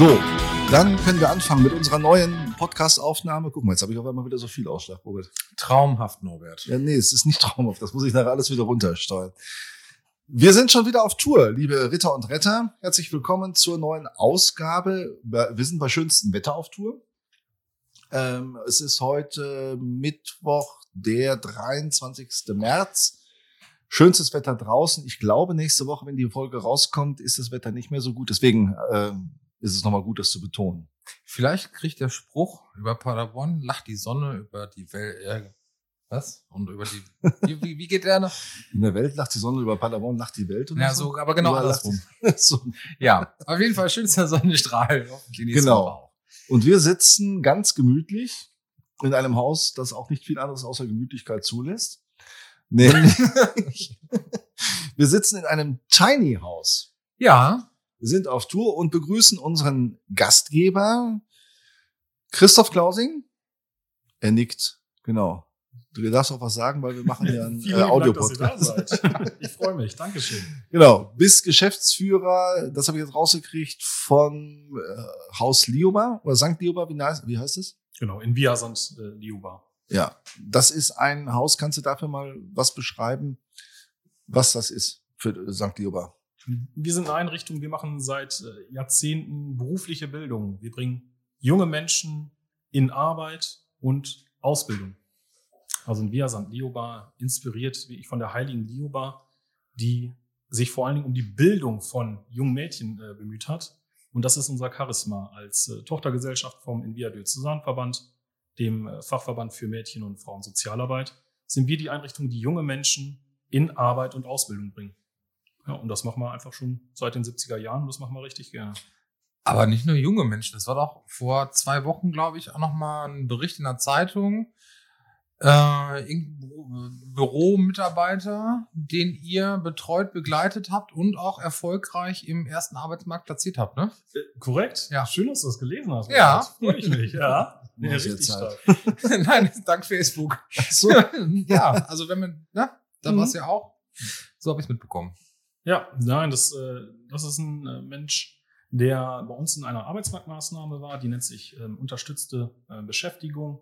So, dann können wir anfangen mit unserer neuen Podcast-Aufnahme. Guck mal, jetzt habe ich auf einmal wieder so viel Ausschlag, Robert. Traumhaft, Norbert. Ja, nee, es ist nicht traumhaft. Das muss ich nachher alles wieder runtersteuern. Wir sind schon wieder auf Tour, liebe Ritter und Retter. Herzlich willkommen zur neuen Ausgabe. Wir sind bei schönstem Wetter auf Tour. Ähm, es ist heute Mittwoch, der 23. März. Schönstes Wetter draußen. Ich glaube, nächste Woche, wenn die Folge rauskommt, ist das Wetter nicht mehr so gut. Deswegen ähm, ist es nochmal gut, das zu betonen. Vielleicht kriegt der Spruch über Paderborn, lacht die Sonne über die Welt. Äh, was? Und über die. Wie, wie, geht der noch? In der Welt lacht die Sonne, über Paderborn lacht die Welt. ja, so, aber genau andersrum. so. Ja, auf jeden Fall schönster Sonnenstrahl. Genau. Woche. Und wir sitzen ganz gemütlich in einem Haus, das auch nicht viel anderes außer Gemütlichkeit zulässt. Nämlich, wir sitzen in einem Tiny House. Ja, Wir sind auf Tour und begrüßen unseren Gastgeber, Christoph Klausing. Er nickt, genau. Du darfst auch was sagen, weil wir machen ja einen äh, Vielen Dank, dass ihr da Audio-Podcast. seid. Ich freue mich. Dankeschön. Genau, bist Geschäftsführer, das habe ich jetzt rausgekriegt, von äh, Haus Lioba oder St. Lioba, wie, heißt- wie heißt es? Genau, in Viasant äh, Liuba. Ja, das ist ein Haus. Kannst du dafür mal was beschreiben, was das ist für äh, St. Lioba? Wir sind eine Einrichtung, wir machen seit äh, Jahrzehnten berufliche Bildung. Wir bringen junge Menschen in Arbeit und Ausbildung. Also in Viasant Lioba, inspiriert, wie ich von der heiligen Lioba, die sich vor allen Dingen um die Bildung von jungen Mädchen äh, bemüht hat. Und das ist unser Charisma als äh, Tochtergesellschaft vom Invia Diözesanverband, dem äh, Fachverband für Mädchen- und Frauensozialarbeit, sind wir die Einrichtung, die junge Menschen in Arbeit und Ausbildung bringen. Ja, und das machen wir einfach schon seit den 70er Jahren und das machen wir richtig gerne. aber nicht nur junge Menschen. Es war doch vor zwei Wochen, glaube ich, auch noch mal ein Bericht in der Zeitung. Äh, Büromitarbeiter, den ihr betreut, begleitet habt und auch erfolgreich im ersten Arbeitsmarkt platziert habt, ne? Korrekt? Ja. Schön, dass du das gelesen hast. Ja. Freue ich mich, ja. Jetzt richtig stark. Nein, dank Facebook. So. ja, also wenn man, ne, da Mhm. war es ja auch. So habe ich es mitbekommen. Ja, nein, das, äh, das ist ein äh, Mensch, der bei uns in einer Arbeitsmarktmaßnahme war, die nennt sich ähm, unterstützte äh, Beschäftigung.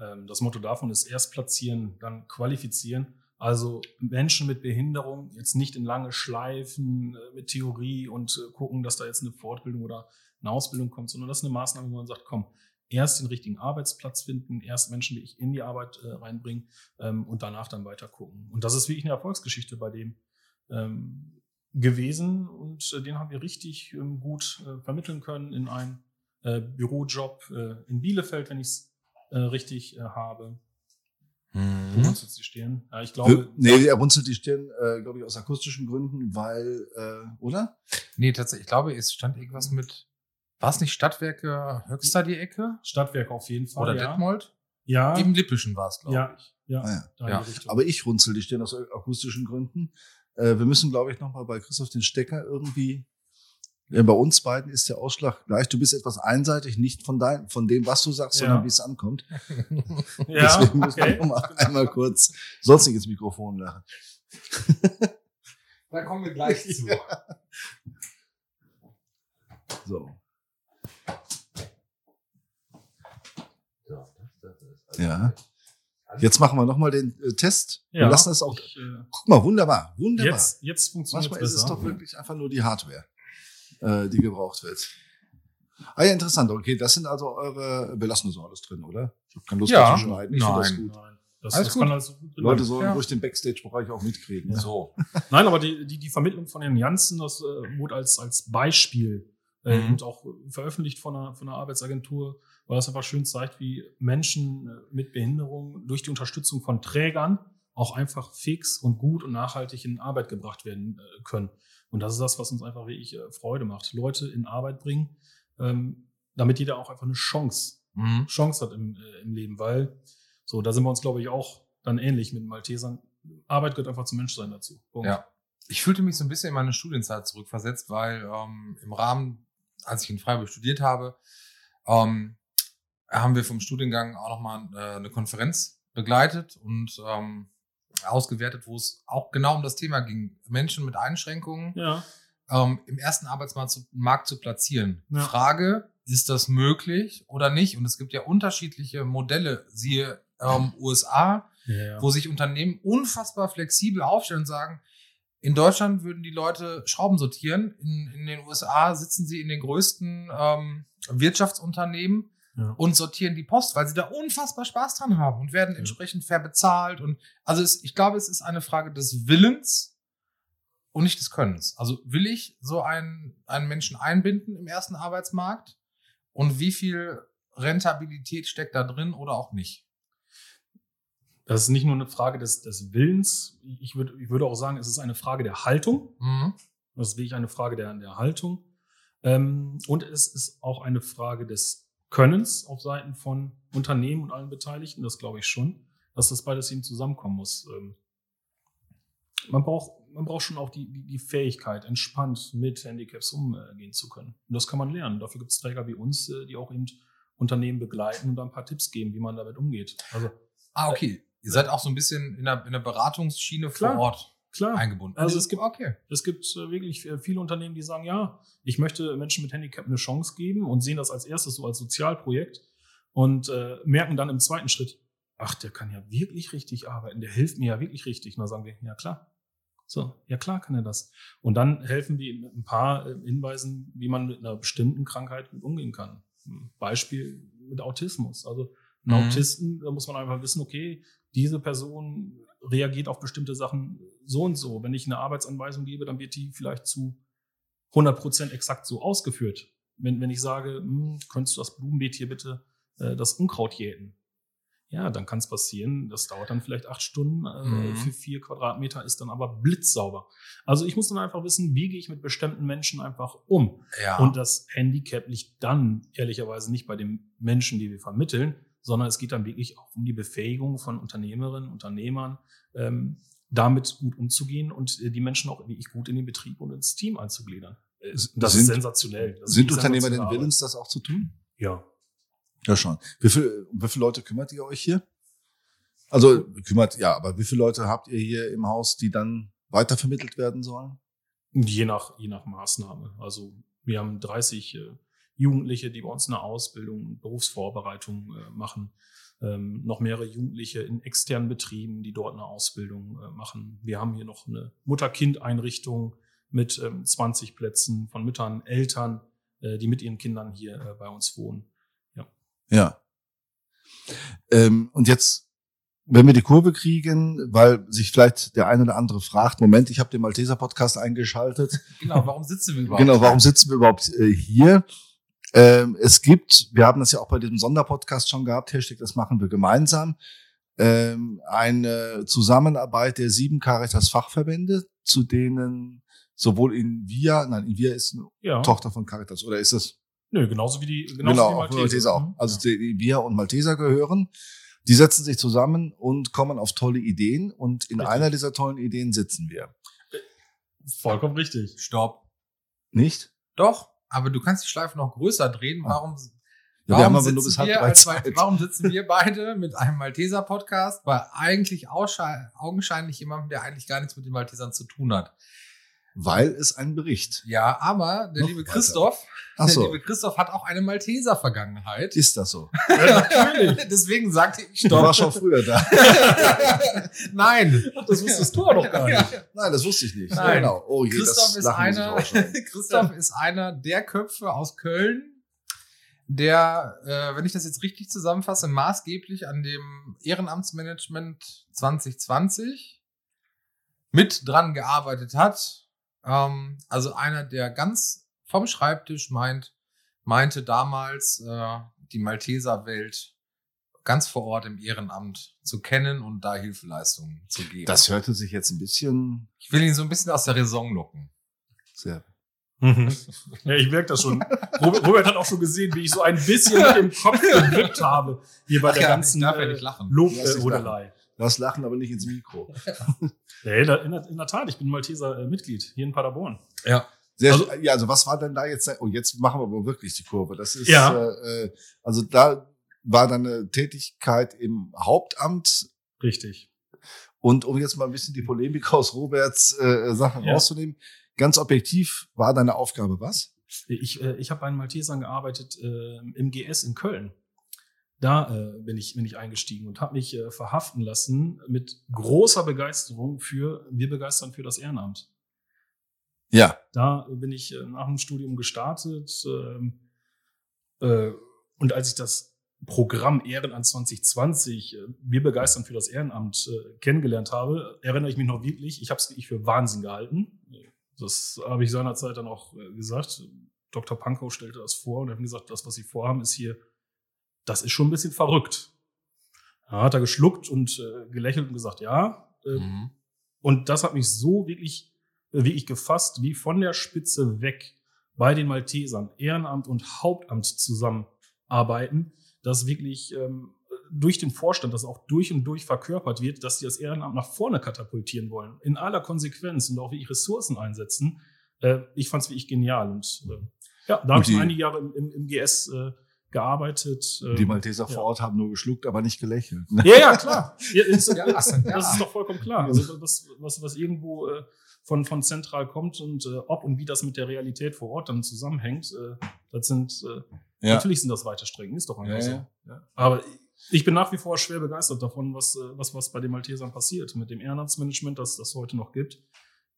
Ähm, das Motto davon ist erst platzieren, dann qualifizieren. Also Menschen mit Behinderung jetzt nicht in lange Schleifen äh, mit Theorie und gucken, dass da jetzt eine Fortbildung oder eine Ausbildung kommt, sondern das ist eine Maßnahme, wo man sagt, komm, erst den richtigen Arbeitsplatz finden, erst Menschen wie ich in die Arbeit reinbringen ähm, und danach dann weiter gucken. Und das ist wirklich eine Erfolgsgeschichte bei dem ähm, gewesen und äh, den haben wir richtig ähm, gut äh, vermitteln können in einen äh, Bürojob äh, in Bielefeld, wenn ich es äh, richtig äh, habe. Mhm. uns jetzt die Stirn? Ja, ich glaube, nee, er runzelt die Stirn, äh, glaube ich, aus akustischen Gründen, weil, äh, oder? Nee, tatsächlich, ich glaube, es stand irgendwas mit, war es nicht Stadtwerke Höxter die Ecke? Stadtwerk auf jeden Fall. Oder ja. Detmold? Ja, Im Lippischen war es, glaube ja, ich. ja, Ah, ja. Aber ich runzel die Stirn aus akustischen Gründen. Äh, wir müssen, glaube ich, nochmal bei Christoph den Stecker irgendwie. Ja, bei uns beiden ist der Ausschlag gleich. Du bist etwas einseitig, nicht von dein, von dem, was du sagst, Ja. sondern wie es ankommt. ja, Deswegen müssen wir okay. noch mal einmal kurz sonst nicht ins Mikrofon lachen. Da kommen wir gleich zu. So. Ja. Jetzt machen wir nochmal den äh, Test. Wir Ja, lassen es auch. Ich, äh, Guck mal, wunderbar, wunderbar. jetzt, jetzt funktioniert Manchmal ist es besser. doch wirklich einfach nur die Hardware, äh, die gebraucht wird. Ah ja, interessant. Okay, das sind also eure. Wir lassen das alles drin, oder? Ich habe keine Lust Ja. mehr zu schneiden. Ich finde das Nein. gut. Nein, das, Alles das gut. also Leute sollen Ja. ruhig den Backstage-Bereich auch mitkriegen. Ne? So. Nein, aber die, die, die Vermittlung von den Janssen, das äh, wurde als, als Beispiel äh, Mhm. und auch veröffentlicht von einer, von einer Arbeitsagentur, weil das einfach schön zeigt, wie Menschen äh, mit Behinderung durch die Unterstützung von Trägern auch einfach fix und gut und nachhaltig in Arbeit gebracht werden äh, können. Und das ist das, was uns einfach wirklich äh, Freude macht. Leute in Arbeit bringen, ähm, damit jeder auch einfach eine Chance Mhm. Chance hat im, im Leben, weil so, da sind wir uns, glaube ich, auch dann ähnlich mit den Maltesern. Arbeit gehört einfach zum Menschsein dazu. Punkt. Ja. Ich fühlte mich so ein bisschen in meine Studienzeit zurückversetzt, weil ähm, im Rahmen, als ich in Freiburg studiert habe, ähm, haben wir vom Studiengang auch nochmal äh, eine Konferenz begleitet und ähm, ausgewertet, wo es auch genau um das Thema ging. Menschen mit Einschränkungen, Ja. ähm, im ersten Arbeitsmarkt zu, Markt zu platzieren. Ja. Frage, ist das möglich oder nicht? Und es gibt ja unterschiedliche Modelle, siehe ähm, USA, Ja, wo sich Unternehmen unfassbar flexibel aufstellen und sagen, in Deutschland würden die Leute Schrauben sortieren, in, in den USA sitzen sie in den größten ähm, Wirtschaftsunternehmen Ja. und sortieren die Post, weil sie da unfassbar Spaß dran haben und werden Ja. entsprechend fair bezahlt. Und also es, ich glaube, es ist eine Frage des Willens und nicht des Könnens. Also will ich so einen, einen Menschen einbinden im ersten Arbeitsmarkt und wie viel Rentabilität steckt da drin oder auch nicht? Das ist nicht nur eine Frage des, des Willens. Ich würde, ich würde auch sagen, es ist eine Frage der Haltung. Mhm. Das ist wirklich eine Frage der, der Haltung. Ähm, und es ist auch eine Frage des Könnens auf Seiten von Unternehmen und allen Beteiligten. Das glaube ich schon, dass das beides eben zusammenkommen muss. Ähm, man braucht, man braucht schon auch die, die, Fähigkeit, entspannt mit Handicaps umgehen zu können. Und das kann man lernen. Dafür gibt es Träger wie uns, äh, die auch eben Unternehmen begleiten und da ein paar Tipps geben, wie man damit umgeht. Also Ah, okay. Ihr seid auch so ein bisschen in der, in der Beratungsschiene Klar. vor Ort klar, eingebunden. Also es gibt- okay. Es gibt äh, wirklich viele Unternehmen, die sagen, ja, ich möchte Menschen mit Handicap eine Chance geben und sehen das als erstes so als Sozialprojekt und äh, merken dann im zweiten Schritt, ach, der kann ja wirklich richtig arbeiten, der hilft mir ja wirklich richtig. Und dann sagen wir, ja klar. So, ja klar kann er das. Und dann helfen wir mit ein paar äh, Hinweisen, wie man mit einer bestimmten Krankheit umgehen kann. Ein Beispiel mit Autismus. Also ein Mhm. Autisten, da muss man einfach wissen, okay, diese Person reagiert auf bestimmte Sachen so und so. Wenn ich eine Arbeitsanweisung gebe, dann wird die vielleicht zu 100 Prozent exakt so ausgeführt. Wenn, wenn ich sage, hm, könntest du das Blumenbeet hier bitte äh, das Unkraut jäten? Ja, dann kann es passieren. Das dauert dann vielleicht acht Stunden. Äh, Mhm. Für vier Quadratmeter ist dann aber blitzsauber. Also ich muss dann einfach wissen, wie gehe ich mit bestimmten Menschen einfach um. Ja. Und das Handicap liegt dann ehrlicherweise nicht bei den Menschen, die wir vermitteln, sondern es geht dann wirklich auch um die Befähigung von Unternehmerinnen, Unternehmern, ähm, damit gut umzugehen und äh, die Menschen auch wirklich gut in den Betrieb und ins Team einzugliedern. Äh, Das Sind- ist sensationell. Das Sind Unternehmer denn willens, das auch zu tun? Ja. Ja, schon. Wie, viel, um wie viele Leute kümmert ihr euch hier? Also kümmert, ja, aber wie viele Leute habt ihr hier im Haus, die dann weitervermittelt werden sollen? Je nach, je nach Maßnahme. Also wir haben 30 äh, Jugendliche, die bei uns eine Ausbildung, Berufsvorbereitung äh, machen. Ähm, noch mehrere Jugendliche in externen Betrieben, die dort eine Ausbildung äh, machen. Wir haben hier noch eine Mutter-Kind-Einrichtung mit ähm, 20 Plätzen von Müttern, Eltern, äh, die mit ihren Kindern hier äh, bei uns wohnen. Ja. Ähm, und jetzt, wenn wir die Kurve kriegen, weil sich vielleicht der eine oder andere fragt, Moment, ich habe den Malteser Podcast eingeschaltet. genau, warum sitzen wir überhaupt? Genau, warum sitzen wir überhaupt äh, hier? Ähm, es gibt, wir haben das ja auch bei diesem Sonderpodcast schon gehabt, Hashtag, das machen wir gemeinsam, ähm, eine Zusammenarbeit der sieben Caritas-Fachverbände, zu denen sowohl in Via, nein, in Via ist eine Ja. Tochter von Caritas, oder ist es? Nö, genauso wie die, genauso Genau, wie auch Malteser. Malteser auch. Mhm. Also die, die Via und Malteser gehören. Die setzen sich zusammen und kommen auf tolle Ideen und in Richtig. einer dieser tollen Ideen sitzen wir. Vollkommen richtig. Stopp. Nicht? Doch, aber du kannst die Schleife noch größer drehen. Warum, Ja, warum, sitzen, wir als warum sitzen wir beide mit einem Malteser-Podcast bei eigentlich augenscheinlich jemandem, der eigentlich gar nichts mit den Maltesern zu tun hat? Weil es ein Bericht. Ja, aber der Noch liebe weiter. Christoph, Ach der so, liebe Christoph hat auch eine Malteser-Vergangenheit. ist das so? Ja, natürlich. Deswegen sagte ich Du Stopp. warst schon früher da. Nein. Das wusstest du auch noch gar nicht. Nein, das wusste ich nicht. Nein. Genau. Oh je, Christoph das ist, einer. Christoph ist einer der Köpfe aus Köln, der, äh, wenn ich das jetzt richtig zusammenfasse, maßgeblich an dem Ehrenamtsmanagement 2020 mit dran gearbeitet hat. Ähm, also einer, der ganz vom Schreibtisch meint, meinte damals, äh, die Malteser-Welt ganz vor Ort im Ehrenamt zu kennen und da Hilfeleistungen zu geben. Das hörte sich jetzt ein bisschen ich will ihn so ein bisschen aus der Raison locken. sehr. Ja, ich merke das schon. Robert, Robert hat auch schon gesehen, wie ich so ein bisschen mit dem Kopf gewippt habe hier bei Ach der ja, ganzen ich darf ja äh, nicht lachen. Lass dich Lobhudelei. Das Lachen aber nicht ins Mikro. Ja, in, der, in, der, Tat, ich bin Malteser äh, Mitglied hier in Paderborn. Ja. Sehr, Also- also, ja, also was war denn da jetzt? Oh, jetzt machen wir aber wirklich die Kurve. Das ist Ja. äh, äh, also da war deine Tätigkeit im Hauptamt Richtig. und um jetzt mal ein bisschen die Polemik aus Roberts äh, Sachen Ja. rauszunehmen, Ganz objektiv war deine Aufgabe was? Ich, äh, ich habe bei den Maltesern gearbeitet äh, im GS in Köln. Da äh, bin, ich, bin ich eingestiegen und habe mich äh, verhaften lassen mit großer Begeisterung für, wir begeistern für das Ehrenamt. Ja. Da bin ich äh, nach dem Studium gestartet. ähm, äh, und als ich das Programm Ehrenamt 2020, äh, wir begeistern für das Ehrenamt, äh, kennengelernt habe, erinnere ich mich noch wirklich, ich habe es wirklich für Wahnsinn gehalten. Das habe ich seinerzeit dann auch gesagt. Dr. Pankow stellte das vor und hat gesagt, das, was Sie vorhaben, ist hier, das ist schon ein bisschen verrückt. Da hat er geschluckt und äh, gelächelt und gesagt, ja. Äh, Mhm. und das hat mich so wirklich, äh, wirklich gefasst, wie von der Spitze weg bei den Maltesern Ehrenamt und Hauptamt zusammenarbeiten, dass wirklich ähm, durch den Vorstand, das auch durch und durch verkörpert wird, dass sie das Ehrenamt nach vorne katapultieren wollen. In aller Konsequenz und auch wirklich Ressourcen einsetzen. Äh, ich fand es wirklich genial. Und äh, ja, da habe ich einige Jahre im, im, im GS äh, gearbeitet. Die Ähm, Malteser ja. vor Ort haben nur geschluckt, aber nicht gelächelt. ja, ja, klar. Ja, ist, Ja. Das ist doch vollkommen klar. Also was, was, was irgendwo äh, von, von zentral kommt und äh, ob und wie das mit der Realität vor Ort dann zusammenhängt, äh, das sind äh, Ja. natürlich sind das weite Strecken, ist doch einfach Ja, so. ja, ja. Aber ich bin nach wie vor schwer begeistert davon, was, äh, was, was bei den Maltesern passiert. Mit dem Ehrenamtsmanagement, das das heute noch gibt.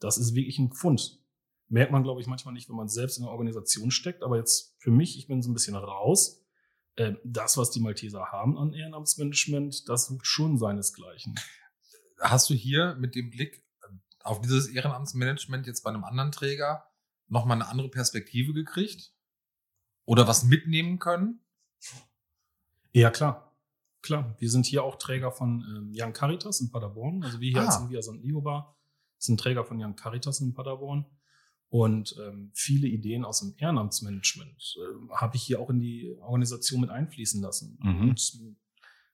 Das ist wirklich ein Pfund. Merkt man, glaube ich, manchmal nicht, wenn man selbst in der Organisation steckt. Aber jetzt für mich, ich bin so ein bisschen raus. Äh, Das, was die Malteser haben an Ehrenamtsmanagement, das sucht schon seinesgleichen. Hast du hier mit dem Blick auf dieses Ehrenamtsmanagement jetzt bei einem anderen Träger nochmal eine andere Perspektive gekriegt? Oder was mitnehmen können? Ja, klar. Klar. Wir sind hier auch Träger von ähm, Young Caritas in Paderborn. Also wir hier Ah. als Invia St. Liobar sind Träger von Young Caritas in Paderborn. Und ähm, viele Ideen aus dem Ehrenamtsmanagement ähm, habe ich hier auch in die Organisation mit einfließen lassen. Mhm. Und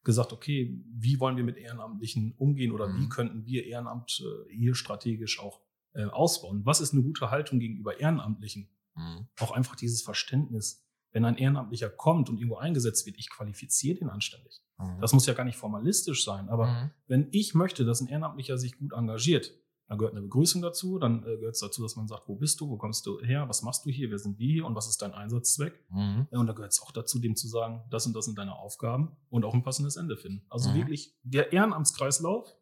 gesagt, okay, wie wollen wir mit Ehrenamtlichen umgehen oder wie Mhm. könnten wir Ehrenamt äh, hier strategisch auch äh, ausbauen? Was ist eine gute Haltung gegenüber Ehrenamtlichen? Mhm. auch einfach dieses Verständnis, wenn ein Ehrenamtlicher kommt und irgendwo eingesetzt wird, ich qualifiziere den anständig. Mhm. Das muss ja gar nicht formalistisch sein, aber Mhm. wenn ich möchte, dass ein Ehrenamtlicher sich gut engagiert, dann gehört eine Begrüßung dazu, dann äh, gehört es dazu, dass man sagt, wo bist du, wo kommst du her, was machst du hier, wer sind wir hier und was ist dein Einsatzzweck? Mhm. Ja, Und da gehört es auch dazu, dem zu sagen, das und das sind deine Aufgaben und auch ein passendes Ende finden. Also Mhm. wirklich, der Ehrenamtskreislauf,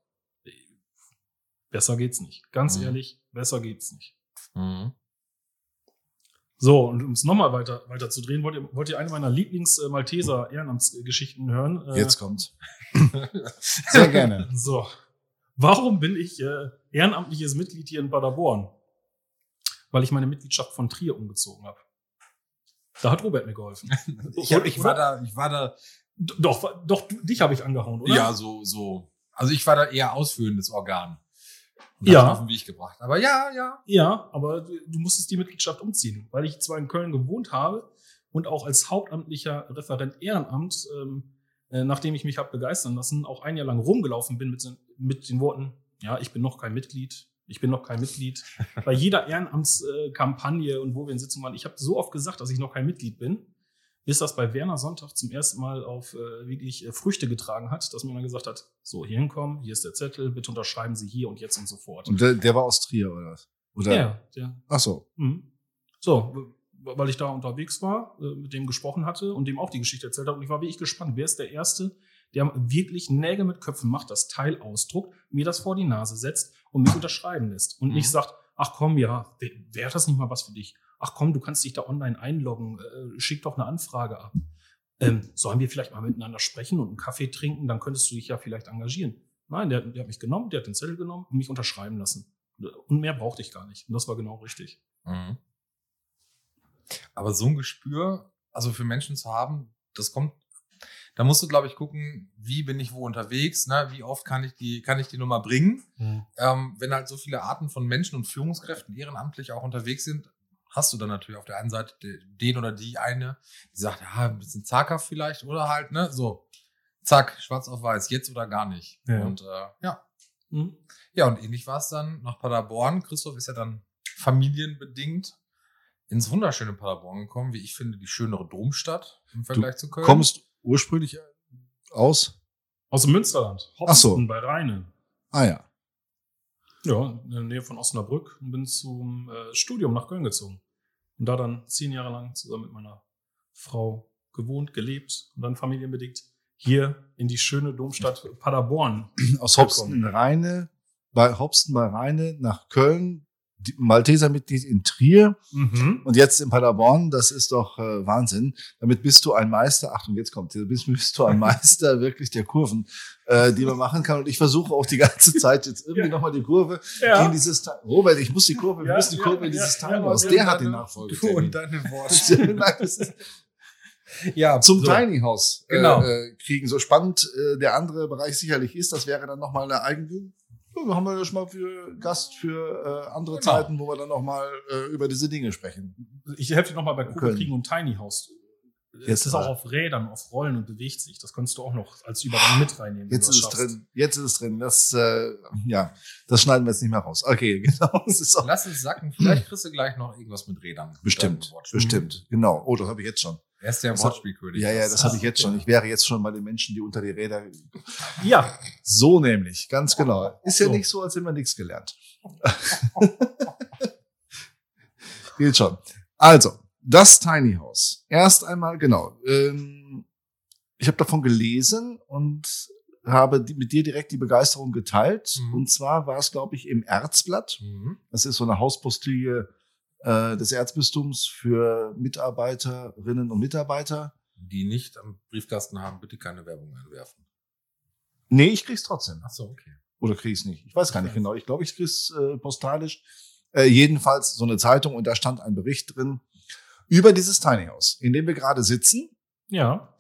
äh, besser geht's nicht. Ganz Mhm. ehrlich, besser geht's nicht. Mhm. So, und um es nochmal weiter, weiter zu drehen, wollt ihr, wollt ihr eine meiner Lieblings-Malteser-Ehrenamtsgeschichten hören? Äh, Jetzt kommt's. Sehr gerne. So. Warum bin ich äh, ehrenamtliches Mitglied hier in Paderborn? Weil ich meine Mitgliedschaft von Trier umgezogen habe. Da hat Robert mir geholfen. Ich, hab, ich war da, ich war da, Doch, doch, dich habe ich angehauen, oder? ja, so, so. Also ich war da eher ausführendes Organ. Und Ja. auf den Weg gebracht. Aber ja, ja. Ja, aber du musstest die Mitgliedschaft umziehen, weil ich zwar in Köln gewohnt habe und auch als hauptamtlicher Referent Ehrenamt, ähm, äh, nachdem ich mich habe begeistern lassen, auch ein Jahr lang rumgelaufen bin mit, mit den Worten, ja, ich bin noch kein Mitglied, ich bin noch kein Mitglied. Bei jeder Ehrenamtskampagne und wo wir in Sitzungen waren, ich habe so oft gesagt, dass ich noch kein Mitglied bin, bis das bei Werner Sonntag zum ersten Mal auf äh, wirklich äh, Früchte getragen hat, dass man dann gesagt hat, so, hier hinkommen, hier ist der Zettel, bitte unterschreiben Sie hier und jetzt und sofort. Und der, der war aus Trier, oder? Oder? ja, der, Ach so. Mhm. So, weil ich da unterwegs war, äh, mit dem gesprochen hatte und dem auch die Geschichte erzählt habe. Und ich war wirklich gespannt, wer ist der Erste, der wirklich Nägel mit Köpfen macht, das Teil ausdruckt, mir das vor die Nase setzt und mich unterschreiben lässt. Und Mhm. nicht sagt, ach komm, ja, wäre das nicht mal was für dich? Ach komm, du kannst dich da online einloggen, äh, schick doch eine Anfrage ab. Ähm, sollen wir vielleicht mal miteinander sprechen und einen Kaffee trinken, dann könntest du dich ja vielleicht engagieren. Nein, der, der hat mich genommen, der hat den Zettel genommen und mich unterschreiben lassen. Und mehr brauchte ich gar nicht. Und das war genau richtig. Mhm. Aber so ein Gespür, also für Menschen zu haben, das kommt, da musst du, glaube ich, gucken, wie bin ich wo unterwegs, ne? wie oft kann ich die, kann ich die Nummer bringen. Ähm, wenn halt so viele Arten von Menschen und Führungskräften ehrenamtlich auch unterwegs sind, hast du dann natürlich auf der einen Seite de- den oder die eine, die sagt, ja, ein bisschen zaghaft vielleicht, oder halt, ne, so, zack, schwarz auf weiß, jetzt oder gar nicht. Ja. Und äh, ja. Mhm. Ja, und ähnlich war es dann nach Paderborn. Christoph ist ja dann familienbedingt ins wunderschöne Paderborn gekommen, wie ich finde, die schönere Domstadt im Vergleich zu Köln. Kommst ursprünglich aus? Aus dem Münsterland. Ach so. Hopsten bei Rheine. Ah ja. Ja, in der Nähe von Osnabrück und bin zum äh, Studium nach Köln gezogen. Und da dann zehn Jahre lang zusammen mit meiner Frau gewohnt, gelebt und dann familienbedingt hier in die schöne Domstadt Paderborn. Aus Hobsten in Rheine, bei Hobsten bei Rheine nach Köln, Malteser-Mitglied in Trier Mhm. und jetzt in Paderborn. Das ist doch äh, Wahnsinn. Damit bist du ein Meister. Achtung, jetzt kommt. Damit bist, bist du ein Meister wirklich der Kurven, äh, die man machen kann. Und ich versuche auch die ganze Zeit jetzt irgendwie Ja. nochmal die Kurve Ja. in dieses Teil. Robert, ich muss die Kurve, wir Ja, müssen die Kurve in dieses ja, aus. Der hat den Du Nachfolger. und deine Worte. Ja, zum so. Tiny House äh, Genau. äh, kriegen. So spannend äh, der andere Bereich sicherlich ist, das wäre dann nochmal eine eigene. Ja, haben wir das mal für Gast für äh, andere Genau. Zeiten, wo wir dann nochmal äh, über diese Dinge sprechen. Ich helfe dir nochmal bei Köln. kriegen und Tiny House. Jetzt es ist auch auf Rädern, auf Rollen und bewegt sich. Das kannst du auch noch als Übergang mit reinnehmen. Jetzt ist es drin. Jetzt ist es drin. Das, äh, ja, das schneiden wir jetzt nicht mehr raus. Okay, genau. Das ist auch Lass es sacken. Vielleicht kriegst du gleich noch irgendwas mit Rädern. bestimmt, bestimmt. Genau. Oh, das habe ich jetzt schon. Er ist der Wortspielkönig. Ja, ja, das habe ich jetzt schon. Ich wäre jetzt schon bei den Menschen, die unter die Räder. Ja, So nämlich, ganz genau. Ist ja So. nicht so, als hätten wir nichts gelernt. Geht schon. Also, das Tiny House. Erst einmal, genau. Ähm, ich habe davon gelesen und habe mit dir direkt die Begeisterung geteilt. Mhm. Und zwar war es, glaube ich, im Erzblatt. Mhm. Das ist so eine Hauspostille äh, des Erzbistums für Mitarbeiterinnen und Mitarbeiter. Die nicht am Briefkasten haben, bitte keine Werbung einwerfen. Nee, ich krieg's trotzdem. Ach so, okay. Oder krieg's nicht? Ich weiß gar nicht genau. Ich glaube, ich krieg's äh, postalisch. Äh, jedenfalls so eine Zeitung und da stand ein Bericht drin über dieses Tiny House, in dem wir gerade sitzen. ja.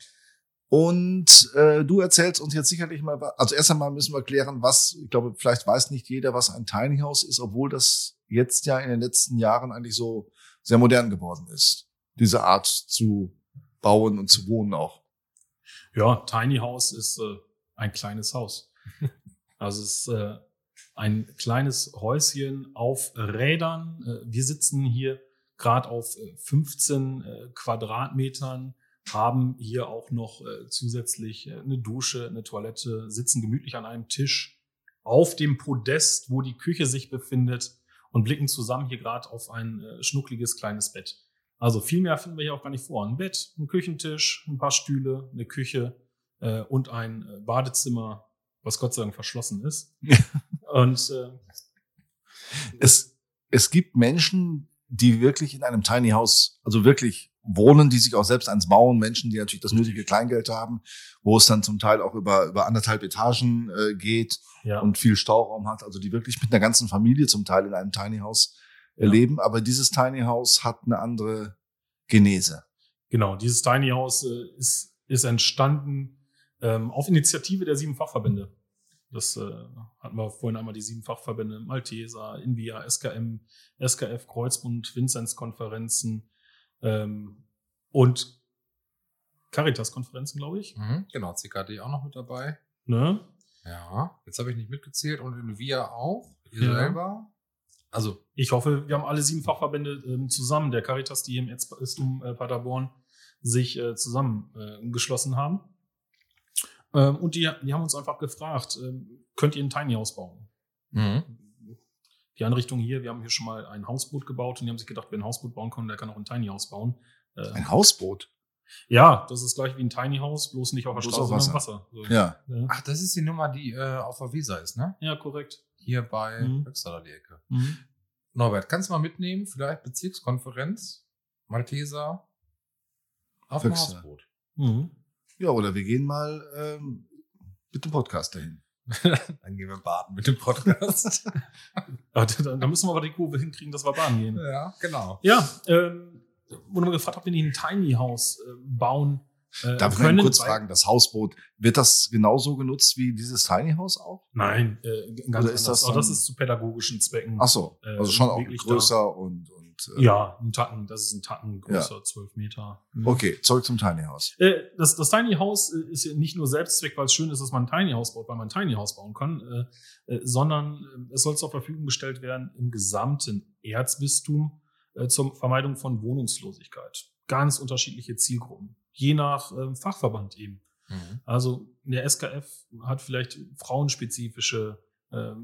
Und äh, du erzählst uns jetzt sicherlich mal, also erst einmal müssen wir klären, was, ich glaube, vielleicht weiß nicht jeder, was ein Tiny House ist, obwohl das jetzt ja in den letzten Jahren eigentlich so sehr modern geworden ist. Diese Art zu bauen und zu wohnen auch. Ja, Tiny House ist äh, ein kleines Haus. Also es ist äh, ein kleines Häuschen auf Rädern. Äh, wir sitzen hier gerade auf äh, 15 äh, Quadratmetern, haben hier auch noch äh, zusätzlich äh, eine Dusche, eine Toilette, sitzen gemütlich an einem Tisch auf dem Podest, wo die Küche sich befindet und blicken zusammen hier gerade auf ein äh, schnuckliges kleines Bett. Also viel mehr finden wir hier auch gar nicht vor. Ein Bett, ein Küchentisch, ein paar Stühle, eine Küche äh, und ein äh, Badezimmer, was Gott sei Dank verschlossen ist. und äh, es, es gibt Menschen, die wirklich in einem Tiny House, also wirklich wohnen, die sich auch selbst eins bauen, Menschen, die natürlich das nötige Kleingeld haben, wo es dann zum Teil auch über, über anderthalb Etagen äh, geht ja, und viel Stauraum hat, also die wirklich mit einer ganzen Familie zum Teil in einem Tiny House äh, Ja. leben. Aber dieses Tiny House hat eine andere Genese. genau, dieses Tiny House äh, ist, ist entstanden ähm, auf Initiative der sieben Fachverbände. Das äh, hatten wir vorhin einmal die sieben Fachverbände, Malteser, Invia, SKM, SKF, Kreuzbund, Vinzenz-Konferenzen ähm, und Caritas-Konferenzen, glaube ich. Mhm. Genau, CKD auch noch mit dabei. Ne? Ja, jetzt habe ich nicht mitgezählt und in VIA auch. Ihr Ja. selber. Also, Ich hoffe, wir haben alle sieben Fachverbände ähm, zusammen, der Caritas, die im Erzbistum äh, Paderborn sich äh, zusammengeschlossen haben. Ähm, und die, die haben uns einfach gefragt, ähm, könnt ihr ein Tiny House bauen? mhm. Die Einrichtung hier, wir haben hier schon mal ein Hausboot gebaut und die haben sich gedacht, wer ein Hausboot bauen kann, der kann auch ein Tiny House bauen. Äh, Ein Hausboot. ja, das ist gleich wie ein Tiny House, bloß nicht auf der Bloß Straße, auf sondern im Wasser. Ja. Ja. ach, das ist die Nummer, die äh, auf der Visa ist, ne? ja, korrekt. Hier bei Mhm. Höxter die Ecke. Mhm. Norbert, kannst du mal mitnehmen? Vielleicht Bezirkskonferenz, Malteser, auf dem. Hausboot. Mhm. Ja, oder wir gehen mal ähm, mit dem Podcast dahin. Dann gehen wir baden mit dem Podcast. Da, da müssen wir aber die Kurve hinkriegen, dass wir Bahn gehen. ja, genau. Ja, ähm, wurde mir gefragt, ob wir nicht ein Tiny House äh, bauen äh, Darf ich können. mal kurz fragen, das Hausboot, wird das genauso genutzt wie dieses Tiny House auch? Nein, äh, ganz Oder ist anders. das Aber das ist zu pädagogischen Zwecken. Ach so, Äh, also schon auch wirklich größer und, und äh, Ja, ein Tacken, das ist ein Tacken größer, zwölf Meter. Mhm. Okay, zurück zum Tiny House. Äh, das, das Tiny House äh, ist ja nicht nur Selbstzweck, weil es schön ist, dass man ein Tiny House baut, weil man ein Tiny House bauen kann, äh, äh, sondern äh, es soll zur Verfügung gestellt werden im gesamten Erzbistum äh, zur Vermeidung von Wohnungslosigkeit. Ganz unterschiedliche Zielgruppen, je nach ähm, Fachverband eben. Mhm. Also der SKF hat vielleicht frauenspezifische äh,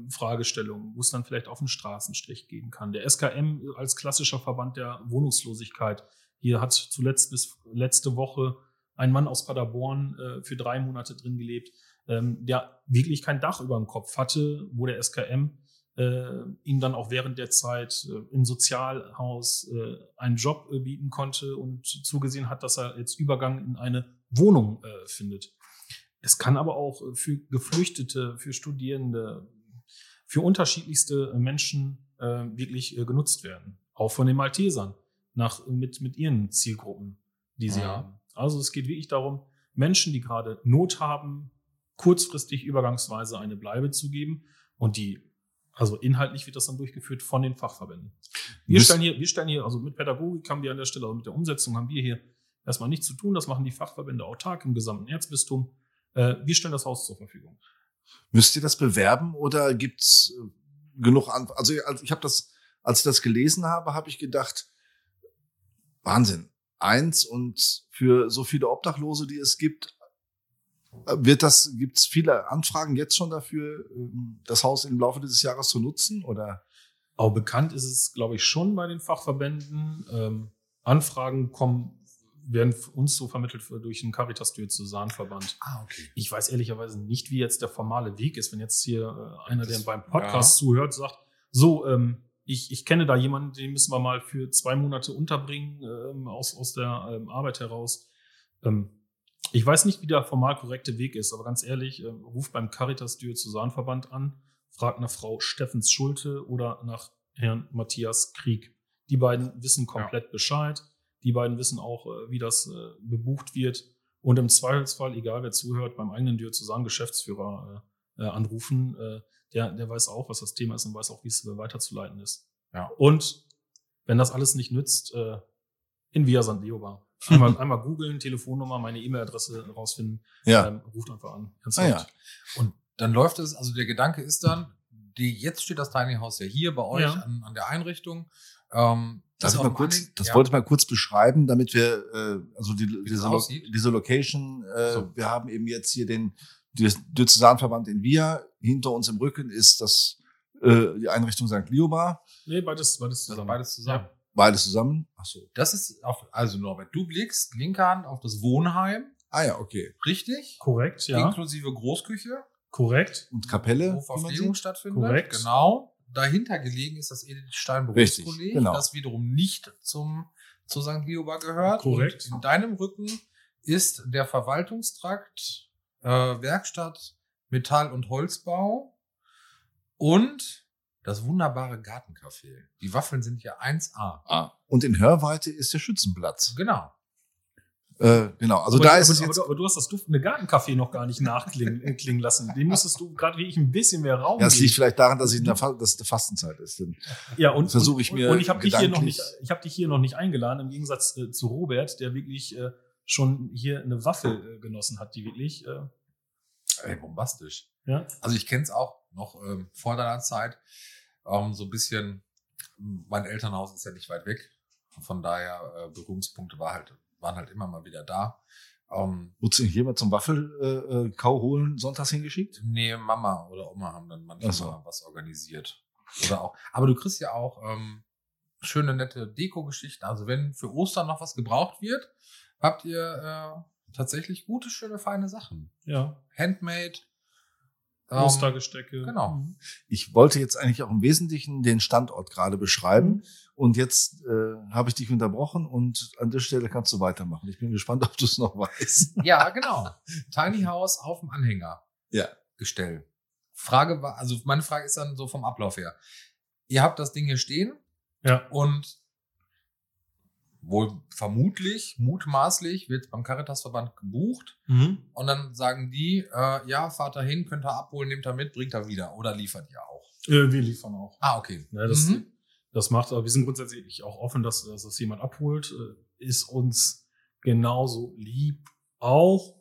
Fragestellungen, wo es dann vielleicht auf einen Straßenstrich gehen kann. Der SKM als klassischer Verband der Wohnungslosigkeit. Hier hat zuletzt bis letzte Woche ein Mann aus Paderborn äh, für drei Monate drin gelebt, ähm, der wirklich kein Dach über dem Kopf hatte, wo der SKM äh, ihm dann auch während der Zeit äh, im Sozialhaus äh, einen Job äh, bieten konnte und zugesehen hat, dass er jetzt Übergang in eine Wohnung äh, findet. Es kann aber auch für Geflüchtete, für Studierende, für unterschiedlichste Menschen äh, wirklich äh, genutzt werden. Auch von den Maltesern nach, mit, mit ihren Zielgruppen, die sie Mhm. haben. Also es geht wirklich darum, Menschen, die gerade Not haben, kurzfristig übergangsweise eine Bleibe zu geben und die, also inhaltlich wird das dann durchgeführt von den Fachverbänden. Wir stellen hier, wir stellen hier, also mit Pädagogik haben wir an der Stelle, also mit der Umsetzung haben wir hier erstmal nichts zu tun. Das machen die Fachverbände autark im gesamten Erzbistum. Äh, wir stellen das Haus zur Verfügung. Müsst ihr das bewerben oder gibt's äh, genug an? Also, als ich habe das, als ich das gelesen habe, habe ich gedacht, Wahnsinn. Eins und für so viele Obdachlose, die es gibt, äh, wird das, gibt's viele Anfragen jetzt schon dafür, ähm, das Haus im Laufe dieses Jahres zu nutzen? Oder? Auch bekannt ist es, glaube ich, schon bei den Fachverbänden. Ähm, Anfragen kommen, werden uns so vermittelt durch den Caritas Diözesanverband. Ah, okay. Ich weiß ehrlicherweise nicht, wie jetzt der formale Weg ist, wenn jetzt hier äh, einer, der beim Podcast zuhört, sagt, so, ähm, ich, ich kenne da jemanden, den müssen wir mal für zwei Monate unterbringen, ähm, aus, aus der ähm, Arbeit heraus. Ähm, ich weiß nicht, wie der formal korrekte Weg ist, aber ganz ehrlich, ähm, ruft beim Caritas Diözesanverband an, fragt nach Frau Steffens Schulte oder nach Herrn Matthias Krieg. Die beiden wissen komplett Bescheid. Die beiden wissen auch, äh, wie das äh, bebucht wird. Und im Zweifelsfall, egal wer zuhört, beim eigenen Diözesan-Geschäftsführer äh, äh, anrufen. Der, der weiß auch, was das Thema ist und weiß auch, wie es weiterzuleiten ist. Ja. Und wenn das alles nicht nützt, in Via St. Leobar. Einmal, einmal googeln, Telefonnummer, meine E-Mail-Adresse rausfinden, Ja. ähm, ruft einfach an. Ganz Ah, ja. Und dann läuft es, also der Gedanke ist dann, die, jetzt steht das Tiny House ja hier bei euch Ja. an, an der Einrichtung. Ähm, Das, ist mal kurz, das ja. wollte ich mal kurz beschreiben, damit wir, äh, also die, diese, Lo diese Location, äh, So. wir haben eben jetzt hier den Diöz- Diözesanverband in Via. Hinter uns im Rücken ist das, äh, die Einrichtung St. Liobar. Nee, beides, beides Das zusammen. beides zusammen. Beides zusammen. Ach so. Das ist auf, also Norbert, du blickst linke Hand auf das Wohnheim, Ah ja, okay. richtig? Korrekt, ja. Inklusive Großküche, Korrekt. Und Kapelle. wo Verpflegung stattfindet. Korrekt. Genau. Dahinter gelegen ist das Edith Stein Richtig, Berufskolleg, genau. das wiederum nicht zum, zu St. Lioba gehört. Korrekt. Und in deinem Rücken ist der Verwaltungstrakt, äh, Werkstatt, Metall- und Holzbau und das wunderbare Gartencafé. Die Waffeln sind hier 1A. Ah. Und in Hörweite ist der Schützenplatz. Genau. Äh, genau. Also aber, da aber, ist es aber, jetzt. du, aber du hast das duftende Gartencafé noch gar nicht nachklingen äh, lassen. Dem müsstest du gerade wie ich ein bisschen mehr Raum Ja, es geben. liegt vielleicht daran, dass ich in der, Fa dass es eine Fastenzeit ist. Denn Ja, und versuche ich und, mir Und ich habe dich hier noch nicht, ich habe dich hier noch nicht eingeladen im Gegensatz äh, zu Robert, der wirklich äh, schon hier eine Waffel äh, genossen hat, die wirklich. Ey, bombastisch. ja. Also ich kenne es auch noch ähm, vor deiner Zeit. Ähm, so ein bisschen, mein Elternhaus ist ja nicht weit weg. Von daher, Berührungspunkte war halt, waren halt immer mal wieder da. Ähm, Wurdest du nicht jemand zum Waffelkau äh, Kau holen sonntags hingeschickt? nee, Mama oder Oma haben dann manchmal so. was organisiert. Oder auch. Aber du kriegst ja auch ähm, schöne, nette Deko-Geschichten. Also wenn für Ostern noch was gebraucht wird, habt ihr äh, tatsächlich gute, schöne, feine Sachen. Ja. Handmade. ähm, Ostergestecke. genau. Mhm. Ich wollte jetzt eigentlich auch im Wesentlichen den Standort gerade beschreiben. Und jetzt äh, habe ich dich unterbrochen und an der Stelle kannst du weitermachen. Ich bin gespannt, ob du es noch weißt. Ja, genau. Tiny House auf dem Anhänger. Ja. Gestell. Frage war, also meine Frage ist dann so vom Ablauf her. Ihr habt das Ding hier stehen Ja. und wohl vermutlich, mutmaßlich wird beim Caritasverband gebucht Mhm. und dann sagen die, äh, ja, fahrt da hin, könnt ihr abholen, nehmt er mit, bringt er wieder oder liefert ihr auch. Äh, wir liefern auch. Ah, okay. Ja, das, Mhm. Das macht, aber wir sind grundsätzlich auch offen, dass, dass das jemand abholt. Äh, Ist uns genauso lieb auch.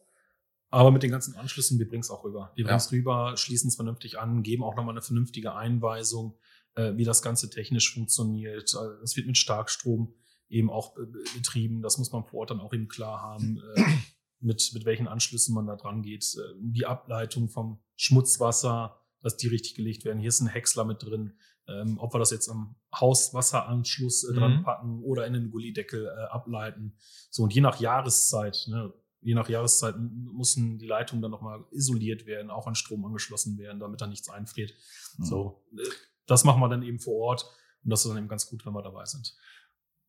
Aber mit den ganzen Anschlüssen, wir bringen es auch rüber. Wir Ja. bringen es rüber, schließen es vernünftig an, geben auch nochmal eine vernünftige Einweisung, äh, wie das Ganze technisch funktioniert. Äh, Es wird mit Starkstrom eben auch betrieben. Das muss man vor Ort dann auch eben klar haben, mit, mit welchen Anschlüssen man da dran geht. Die Ableitung vom Schmutzwasser, dass die richtig gelegt werden. Hier ist ein Häcksler mit drin. Ähm, ob wir das jetzt am Hauswasseranschluss äh, dran Mhm. packen oder in den Gullideckel äh, ableiten. So, und je nach Jahreszeit, ne, je nach Jahreszeit müssen die Leitungen dann nochmal isoliert werden, auch an Strom angeschlossen werden, damit da nichts einfriert. Mhm. So, äh, das machen wir dann eben vor Ort. Und das ist dann eben ganz gut, wenn wir dabei sind.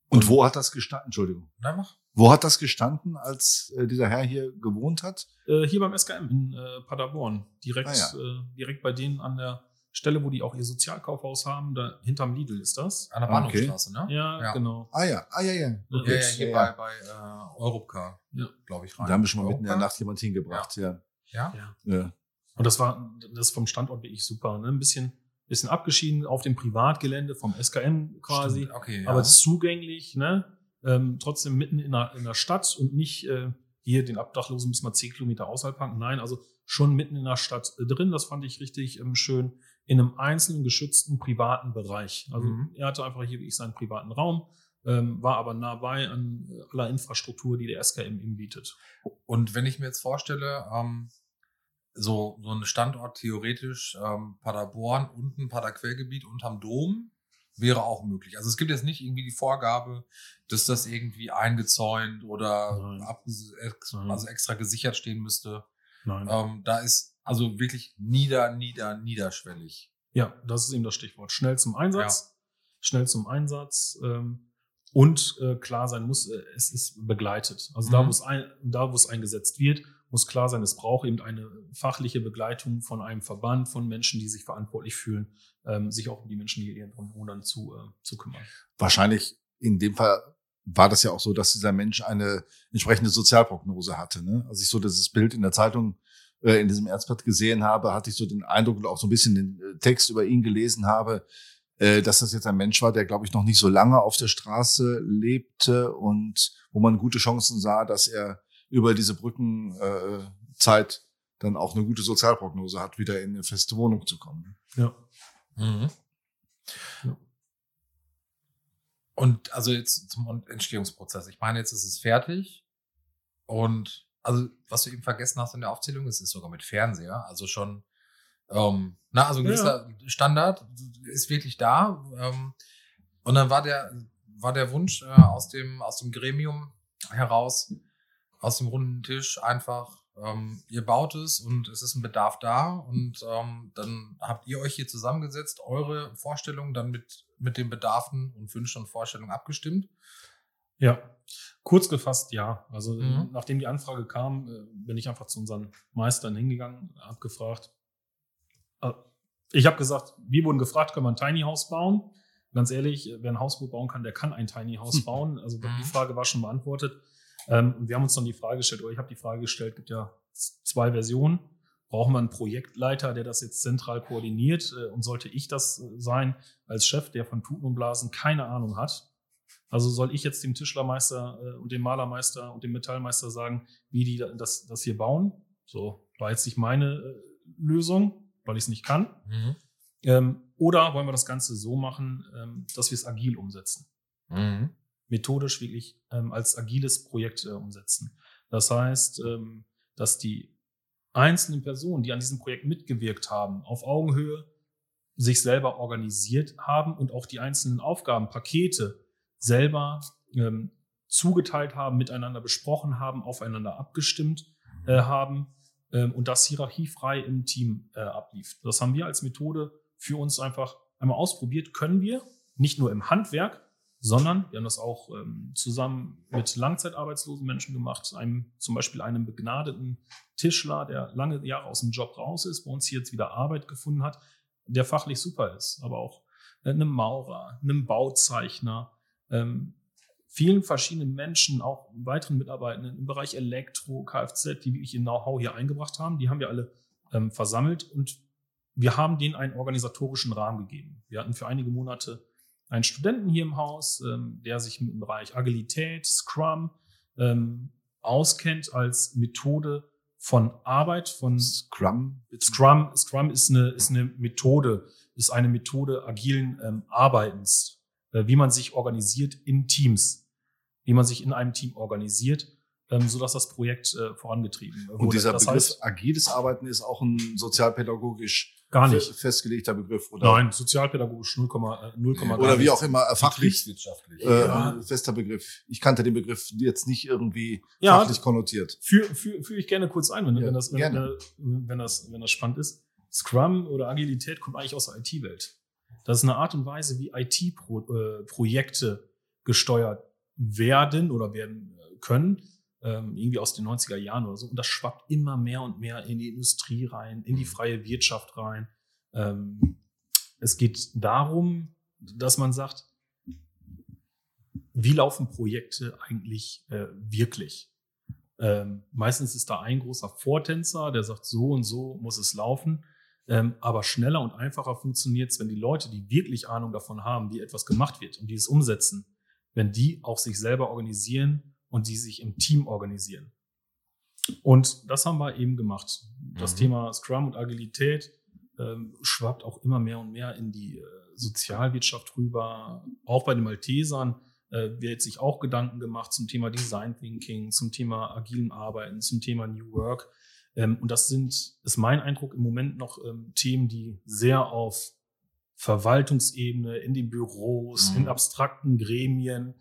Und wo hat das gestanden? Entschuldigung. Na, mach. Wo hat das gestanden, als äh, dieser Herr hier gewohnt hat? Äh, hier beim SKM in äh, Paderborn. Direkt, Ah, äh, direkt bei denen an der Stelle, wo die auch ihr Sozialkaufhaus haben, da hinterm Lidl ist das. An der Ah, okay. Bahnhofstraße, ne? Ja, Ja. genau. Ah ja, ah ja, ja. Ja, Ja, ja, hier ja, bei, bei äh, Europcar, Ja. glaube ich, Da rein. haben wir schon mal mitten in der? Nacht jemand hingebracht, ja. Ja? Ja. ja. Und das war, das ist vom Standort wirklich super. Ne? Ein bisschen, bisschen abgeschieden auf dem Privatgelände vom SKM quasi. Stimmt, Okay, ja. aber zugänglich, ne? Ähm, trotzdem mitten in der, in der Stadt und nicht äh, hier den Obdachlosen bis mal 10 Kilometer außerhalb parken. Nein, also schon mitten in der Stadt äh, drin. Das fand ich richtig ähm, schön. In einem einzelnen geschützten privaten Bereich. Also Mhm. er hatte einfach hier wirklich seinen privaten Raum, ähm, war aber nah bei an äh, aller Infrastruktur, die der SKM ihm bietet. Und wenn ich mir jetzt vorstelle, ähm, so, so ein Standort theoretisch ähm, Paderborn und ein Paderquellgebiet unterm Dom wäre auch möglich. Also es gibt jetzt nicht irgendwie die Vorgabe, dass das irgendwie eingezäunt oder ab, also extra gesichert stehen müsste. Nein. Ähm, da ist also wirklich nieder, nieder, niederschwellig. Ja, das ist eben das Stichwort. Schnell zum Einsatz, schnell zum Einsatz ähm, und äh, klar sein muss, äh, es ist begleitet. Also da, Mhm. wo es ein, da, wo es eingesetzt wird, muss klar sein, es braucht eben eine fachliche Begleitung von einem Verband, von Menschen, die sich verantwortlich fühlen, ähm, sich auch um die Menschen, die wohnen, dann zu, äh, zu kümmern. Wahrscheinlich in dem Fall war das ja auch so, dass dieser Mensch eine entsprechende Sozialprognose hatte. Ne? Als ich so dieses Bild in der Zeitung, äh, in diesem Erzblatt gesehen habe, hatte ich so den Eindruck und auch so ein bisschen den äh, Text über ihn gelesen habe, äh, dass das jetzt ein Mensch war, der, glaube ich, noch nicht so lange auf der Straße lebte und wo man gute Chancen sah, dass er über diese Brückenzeit äh, Zeit dann auch eine gute Sozialprognose hat, wieder in eine feste Wohnung zu kommen. Ja. Mhm. Ja. Und also jetzt zum Entstehungsprozess. Ich meine, jetzt ist es fertig. Und also, was du eben vergessen hast in der Aufzählung, es ist sogar mit Fernseher. Also schon, ähm, na, also ein Ja. gewisser Standard ist wirklich da. Ähm, und dann war der, war der Wunsch äh, aus dem, aus dem Gremium heraus, aus dem runden Tisch einfach, ähm, ihr baut es und es ist ein Bedarf da und ähm, dann habt ihr euch hier zusammengesetzt, eure Vorstellungen dann mit, mit den Bedarfen und Wünschen und Vorstellungen abgestimmt. Ja, kurz gefasst, ja. Also Mhm. nachdem die Anfrage kam, äh, bin ich einfach zu unseren Meistern hingegangen, habe gefragt. Äh, Ich habe gesagt, wir wurden gefragt, können wir ein Tiny House bauen? Ganz ehrlich, wer ein Haus bauen kann, der kann ein Tiny House bauen. Also Mhm. die Frage war schon beantwortet. Ähm, Und wir haben uns dann die Frage gestellt, oder ich habe die Frage gestellt, gibt ja zwei Versionen. Brauchen wir einen Projektleiter, der das jetzt zentral koordiniert? Äh, Und sollte ich das äh, sein als Chef, der von Tuten und Blasen keine Ahnung hat? Also soll ich jetzt dem Tischlermeister äh, und dem Malermeister und dem Metallmeister sagen, wie die da- das, das hier bauen? So war jetzt nicht meine Lösung, weil ich es nicht kann. Ähm, oder wollen wir das Ganze so machen, ähm, dass wir es agil umsetzen? Mhm. Methodisch wirklich ähm, als agiles Projekt äh, umsetzen. Das heißt, ähm, dass die einzelnen Personen, die an diesem Projekt mitgewirkt haben, auf Augenhöhe sich selber organisiert haben und auch die einzelnen Aufgabenpakete selber ähm, zugeteilt haben, miteinander besprochen haben, aufeinander abgestimmt äh, haben ähm, und das hierarchiefrei im Team äh, ablief. Das haben wir als Methode für uns einfach einmal ausprobiert. Können wir nicht nur im Handwerk, sondern wir haben das auch ähm, zusammen mit langzeitarbeitslosen Menschen gemacht, einem, zum Beispiel einem begnadeten Tischler, der lange Jahre aus dem Job raus ist, bei uns hier jetzt wieder Arbeit gefunden hat, der fachlich super ist, aber auch äh, einem Maurer, einem Bauzeichner, ähm, vielen verschiedenen Menschen, auch weiteren Mitarbeitenden im Bereich Elektro, Kfz, die wirklich ihr Know-how hier eingebracht haben, die haben wir alle ähm, versammelt und wir haben denen einen organisatorischen Rahmen gegeben. Wir hatten für einige Monate einen Studenten hier im Haus, ähm, der sich im Bereich Agilität, Scrum ähm, auskennt als Methode von Arbeit, von Scrum. Scrum, Scrum ist eine, ist eine Methode, ist eine Methode agilen ähm, Arbeitens, äh, wie man sich organisiert in Teams, wie man sich in einem Team organisiert ähm, sodass das Projekt äh, vorangetrieben wurde. Und dieser das Begriff heißt, agiles Arbeiten ist auch ein sozialpädagogisch gar nicht. fe- festgelegter Begriff oder, Nein, sozialpädagogisch 0, äh, 0, gar oder wie auch immer, äh, fachlich Betriebswirtschaftlich. äh, Ja. fester Begriff. Ich kannte den Begriff jetzt nicht irgendwie Ja. fachlich konnotiert. Führe führ, führ ich gerne kurz ein, wenn, Ja, wenn, das, wenn, wenn, das, wenn das spannend ist. Scrum oder Agilität kommt eigentlich aus der IT-Welt. Das ist eine Art und Weise, wie IT-Projekte gesteuert werden oder werden können, irgendwie aus den 90er Jahren oder so. Und das schwappt immer mehr und mehr in die Industrie rein, in die Mhm. freie Wirtschaft rein. Ähm, es geht darum, dass man sagt, wie laufen Projekte eigentlich äh, wirklich? Ähm, meistens ist da ein großer Vortänzer, der sagt, so und so muss es laufen. Ähm, aber schneller und einfacher funktioniert es, wenn die Leute, die wirklich Ahnung davon haben, wie etwas gemacht wird und die es umsetzen, wenn die auch sich selber organisieren und die sich im Team organisieren. Und das haben wir eben gemacht. Das Mhm. Thema Scrum und Agilität ähm, schwappt auch immer mehr und mehr in die äh, Sozialwirtschaft rüber. Auch bei den Maltesern äh, wird sich auch Gedanken gemacht zum Thema Design Thinking, zum Thema agilen Arbeiten, zum Thema New Work. Ähm, und das sind, ist mein Eindruck im Moment noch ähm, Themen, die sehr auf Verwaltungsebene, in den Büros, Mhm. in abstrakten Gremien,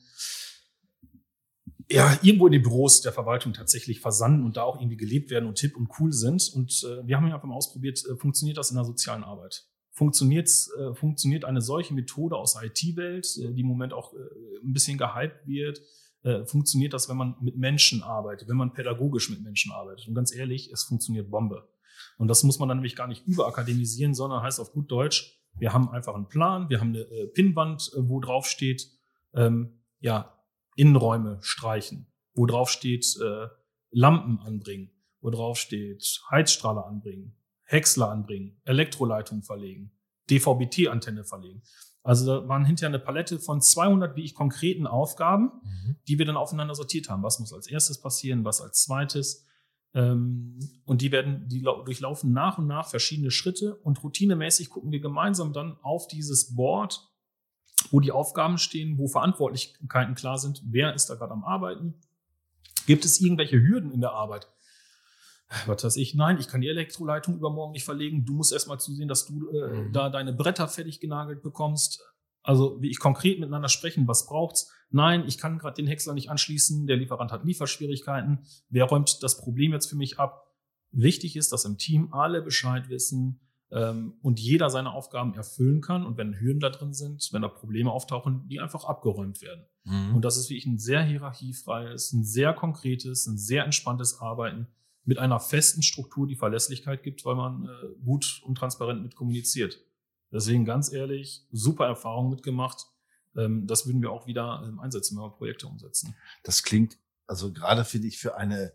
ja, irgendwo in den Büros der Verwaltung tatsächlich versanden und da auch irgendwie gelebt werden und hip und cool sind. Und äh, wir haben einfach mal ausprobiert, äh, funktioniert das in der sozialen Arbeit? Funktioniert, äh, funktioniert eine solche Methode aus der IT-Welt, äh, die im Moment auch äh, ein bisschen gehypt wird? Äh, funktioniert das, wenn man mit Menschen arbeitet, wenn man pädagogisch mit Menschen arbeitet? Und ganz ehrlich, es funktioniert Bombe. Und das muss man dann nämlich gar nicht überakademisieren, sondern heißt auf gut Deutsch, wir haben einfach einen Plan, wir haben eine äh, Pinnwand, äh, wo drauf steht, ähm, ja, Innenräume streichen, wo drauf steht, äh, Lampen anbringen, wo drauf steht, Heizstrahler anbringen, Häcksler anbringen, Elektroleitung verlegen, DVB-T-Antenne verlegen. Also da waren hinterher eine Palette von 200, wie ich, konkreten Aufgaben, Mhm. die wir dann aufeinander sortiert haben. Was muss als erstes passieren, was als zweites. Ähm, und die werden, die lau- durchlaufen nach und nach verschiedene Schritte und routinemäßig gucken wir gemeinsam dann auf dieses Board, wo die Aufgaben stehen, wo Verantwortlichkeiten klar sind, wer ist da gerade am Arbeiten. Gibt es irgendwelche Hürden in der Arbeit? Was weiß ich, nein, ich kann die Elektroleitung übermorgen nicht verlegen. Du musst erstmal zusehen, dass du äh, Mhm. da deine Bretter fertig genagelt bekommst. Also wie ich konkret miteinander sprechen, was braucht's? Nein, ich kann gerade den Häcksler nicht anschließen, der Lieferant hat Lieferschwierigkeiten. Wer räumt das Problem jetzt für mich ab? Wichtig ist, dass im Team alle Bescheid wissen ähm, und jeder seine Aufgaben erfüllen kann. Und wenn Hürden da drin sind, wenn da Probleme auftauchen, die einfach abgeräumt werden. Mhm. Und das ist wirklich ein sehr hierarchiefreies, ein sehr konkretes, ein sehr entspanntes Arbeiten mit einer festen Struktur, die Verlässlichkeit gibt, weil man äh, gut und transparent mit kommuniziert. Deswegen ganz ehrlich, super Erfahrung mitgemacht. Ähm, das würden wir auch wieder ähm, einsetzen, wenn wir Projekte umsetzen. Das klingt, also gerade finde ich für eine,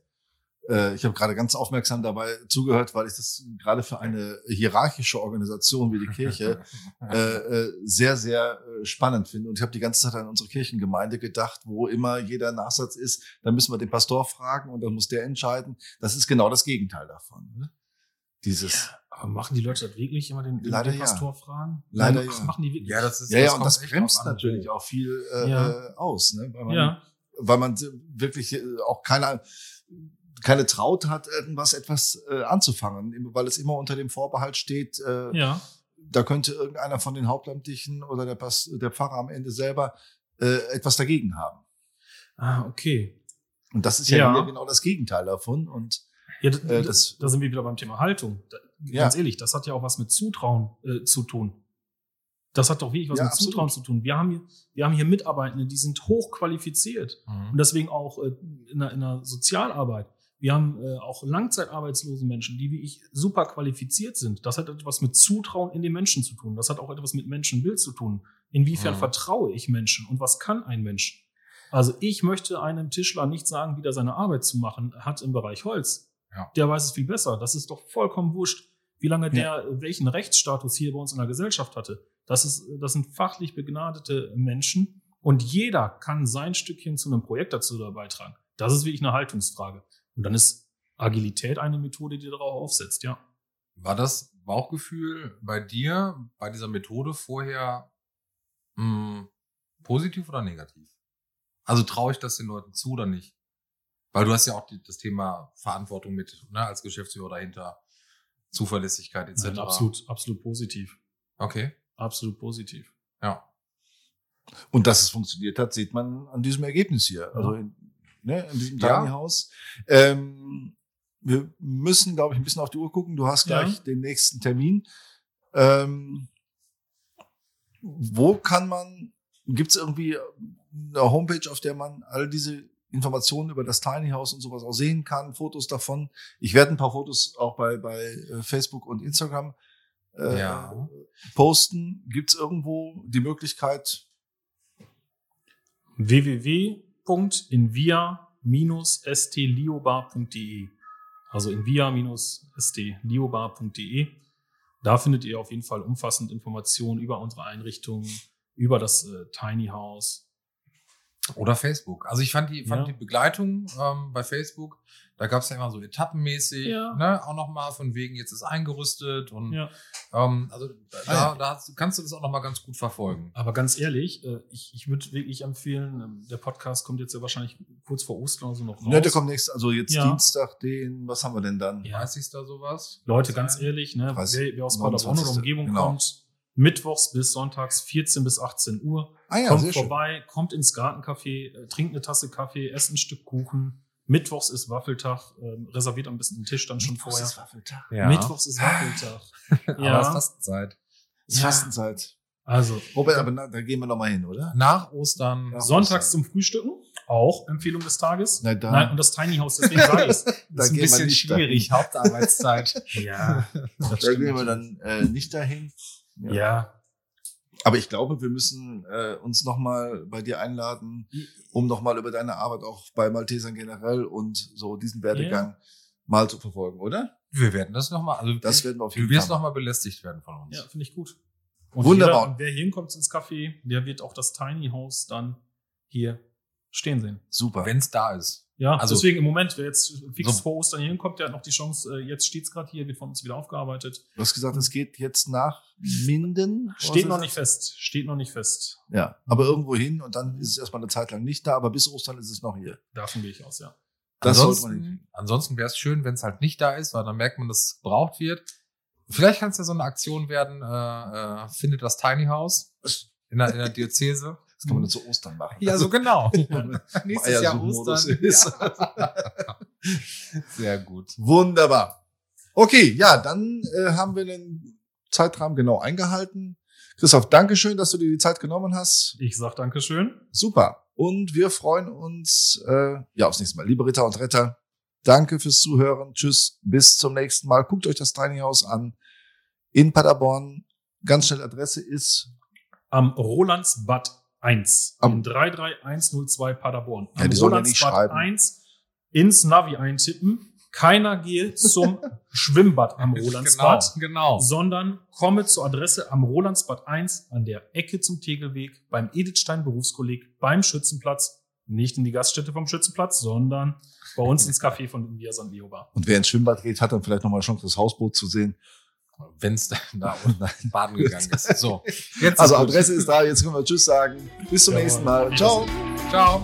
äh, ich habe gerade ganz aufmerksam dabei zugehört, weil ich das gerade für eine hierarchische Organisation wie die Kirche äh, äh, sehr, sehr äh, spannend finde. Und ich habe die ganze Zeit an unsere Kirchengemeinde gedacht, wo immer jeder Nachsatz ist, dann müssen wir den Pastor fragen und dann muss der entscheiden. Das ist genau das Gegenteil davon. Ne? Dieses, Aber machen die Leute das wirklich immer den, den, Leider den ja. Pastor fragen? Leider Ach, ja. Machen die wirklich? ja, das ist ja, ja, und das bremst natürlich auch viel äh, Ja. äh, aus, ne? weil man ja. weil man wirklich auch keine, keine Traut hat, irgendwas etwas äh, anzufangen, weil es immer unter dem Vorbehalt steht, äh, ja. da könnte irgendeiner von den Hauptamtlichen oder der, Pas der Pfarrer am Ende selber äh, etwas dagegen haben. Ah, okay. Und das ist ja, Ja. genau das Gegenteil davon. Und Ja, d- Äh, das- da sind wir wieder beim Thema Haltung. Da, Ja. Ganz ehrlich, das hat ja auch was mit Zutrauen äh, zu tun. Das hat doch wirklich was Ja, mit absolut. Zutrauen zu tun. Wir haben hier, wir haben hier Mitarbeitende, die sind hochqualifiziert Mhm. und deswegen auch äh, in, der, in der Sozialarbeit. Wir haben äh, auch langzeitarbeitslose Menschen, die wie ich super qualifiziert sind. Das hat etwas mit Zutrauen in den Menschen zu tun. Das hat auch etwas mit Menschenbild zu tun. Inwiefern Mhm. vertraue ich Menschen und was kann ein Mensch? Also ich möchte einem Tischler nicht sagen, wie der seine Arbeit zu machen hat im Bereich Holz. Ja. Der weiß es viel besser. Das ist doch vollkommen wurscht, wie lange der äh, welchen Rechtsstatus hier bei uns in der Gesellschaft hatte. Das, ist, das sind fachlich begnadete Menschen und jeder kann sein Stückchen zu einem Projekt dazu da beitragen. Das ist wirklich eine Haltungsfrage. Und dann ist Agilität eine Methode, die darauf aufsetzt, ja. War das Bauchgefühl bei dir bei dieser Methode vorher mh, positiv oder negativ? Also traue ich das den Leuten zu oder nicht? Weil du hast ja auch die, das Thema Verantwortung mit, ne, als Geschäftsführer dahinter, Zuverlässigkeit etc. Nein, absolut, absolut positiv. Okay. Absolut positiv. Ja. Und dass es funktioniert hat, sieht man an diesem Ergebnis hier. Also in, ne, in diesem Ja. Tiny House. Ähm, wir müssen, glaube ich, ein bisschen auf die Uhr gucken. Du hast gleich Ja. den nächsten Termin. Ähm, wo kann man, gibt es irgendwie eine Homepage, auf der man all diese Informationen über das Tiny House und sowas auch sehen kann, Fotos davon? Ich werde ein paar Fotos auch bei, bei äh, Facebook und Instagram äh, Ja. posten. Gibt es irgendwo die Möglichkeit, www.invia-stliobar.de Also invia-stliobar.de Da findet ihr auf jeden Fall umfassend Informationen über unsere Einrichtung, über das äh, Tiny House. Oder Facebook. Also ich fand die, fand Ja. die Begleitung ähm, bei Facebook, da gab es ja immer so etappenmäßig, Ja. ne, auch nochmal von wegen, jetzt ist eingerüstet und Ja. ähm, also da, Ah, ja. da hast, kannst du das auch nochmal ganz gut verfolgen. Aber ganz ehrlich, äh, ich, ich würde wirklich empfehlen, ähm, der Podcast kommt jetzt ja wahrscheinlich kurz vor Ostern oder so noch raus. Ne, der kommt nächstes, also jetzt Ja. Dienstag, den, was haben wir denn dann? Ja. 30. da sowas? Leute, ganz sein. ehrlich, ne, 30, wer, wer aus Paderborn oder 29., Umgebung genau. kommt, mittwochs bis sonntags 14 bis 18 Uhr, Ah ja, kommt sehr schön. vorbei, kommt ins Gartencafé, äh, trinkt eine Tasse Kaffee, esst ein Stück Kuchen. Mittwochs ist Waffeltag, ähm, reserviert am besten den Tisch dann schon vorher. ist Waffeltag. Ja. Mittwochs ist Waffeltag. Aber es ja, ist Fastenzeit. Ist Ja. Fastenzeit. also Robert, aber na, da gehen wir noch mal hin, oder? Nach Ostern. Ja. sonntags zum Frühstücken, auch Empfehlung des Tages. Na, da, Nein, und das Tiny House, deswegen sage ich es. da ist ein bisschen schwierig, Hauptarbeitszeit. Ja, das Da gehen wir dann äh, nicht dahin. Ja. Aber ich glaube, wir müssen äh, uns noch mal bei dir einladen, um noch mal über deine Arbeit auch bei Maltesern generell und so diesen Werdegang mal zu verfolgen, oder? Wir werden das nochmal, also Das werden wir auf du jeden wirst Fall. nochmal belästigt werden von uns. Ja, finde ich gut. Und Wunderbar. Jeder, und wer hier hinkommt ins Café, der wird auch das Tiny House dann hier stehen sehen. Super. Wenn es da ist. Ja, Also- deswegen im Moment, wer jetzt fix So. vor Ostern hier hinkommt, der hat noch die Chance, äh, jetzt steht's gerade hier, wird von uns wieder aufgearbeitet. Du hast gesagt, es geht jetzt nach Minden. Steht noch nicht fest. Steht noch nicht fest. Ja, aber irgendwo hin und dann ist es erstmal eine Zeit lang nicht da, aber bis Ostern ist es noch hier. Davon gehe ich aus, ja. Das sollte man ansonsten ansonsten wäre es schön, wenn es halt nicht da ist, weil dann merkt man, dass es gebraucht wird. Vielleicht kann es ja so eine Aktion werden, äh, äh, findet das Tiny House in der, in der Diözese. Das kann man nur zu Ostern machen. Ja, so genau. Nächstes Jahr Ostern. ist. Sehr gut. Wunderbar. Okay, ja, dann äh, haben wir den Zeitrahmen genau eingehalten. Christoph, danke schön, dass du dir die Zeit genommen hast. Ich sag Dankeschön. Super. Und wir freuen uns äh, ja aufs nächste Mal. Liebe Ritter und Retter, danke fürs Zuhören. Tschüss, bis zum nächsten Mal. Guckt euch das Tiny House an in Paderborn. Ganz schnell Adresse ist Am Rolandsbad 1. Am- Am 33102 Paderborn. Ja, Am die sollen ja nicht schreiben. 1 ins Navi eintippen. Keiner geht zum Schwimmbad am Rolandsbad. Genau, genau. sondern komme zur Adresse am Rolandsbad 1 an der Ecke zum Tegelweg beim Edithstein Berufskolleg beim Schützenplatz. Nicht in die Gaststätte vom Schützenplatz, sondern bei uns ins Café von Via San Leo Bar. und wer ins Schwimmbad geht, hat dann vielleicht nochmal Chance, das Hausboot zu sehen. Wenn es da, unten baden gegangen ist. So, jetzt Also. Adresse ist da. Jetzt können wir Tschüss sagen. Bis zum Jawohl. nächsten Mal. Ciao. Ciao.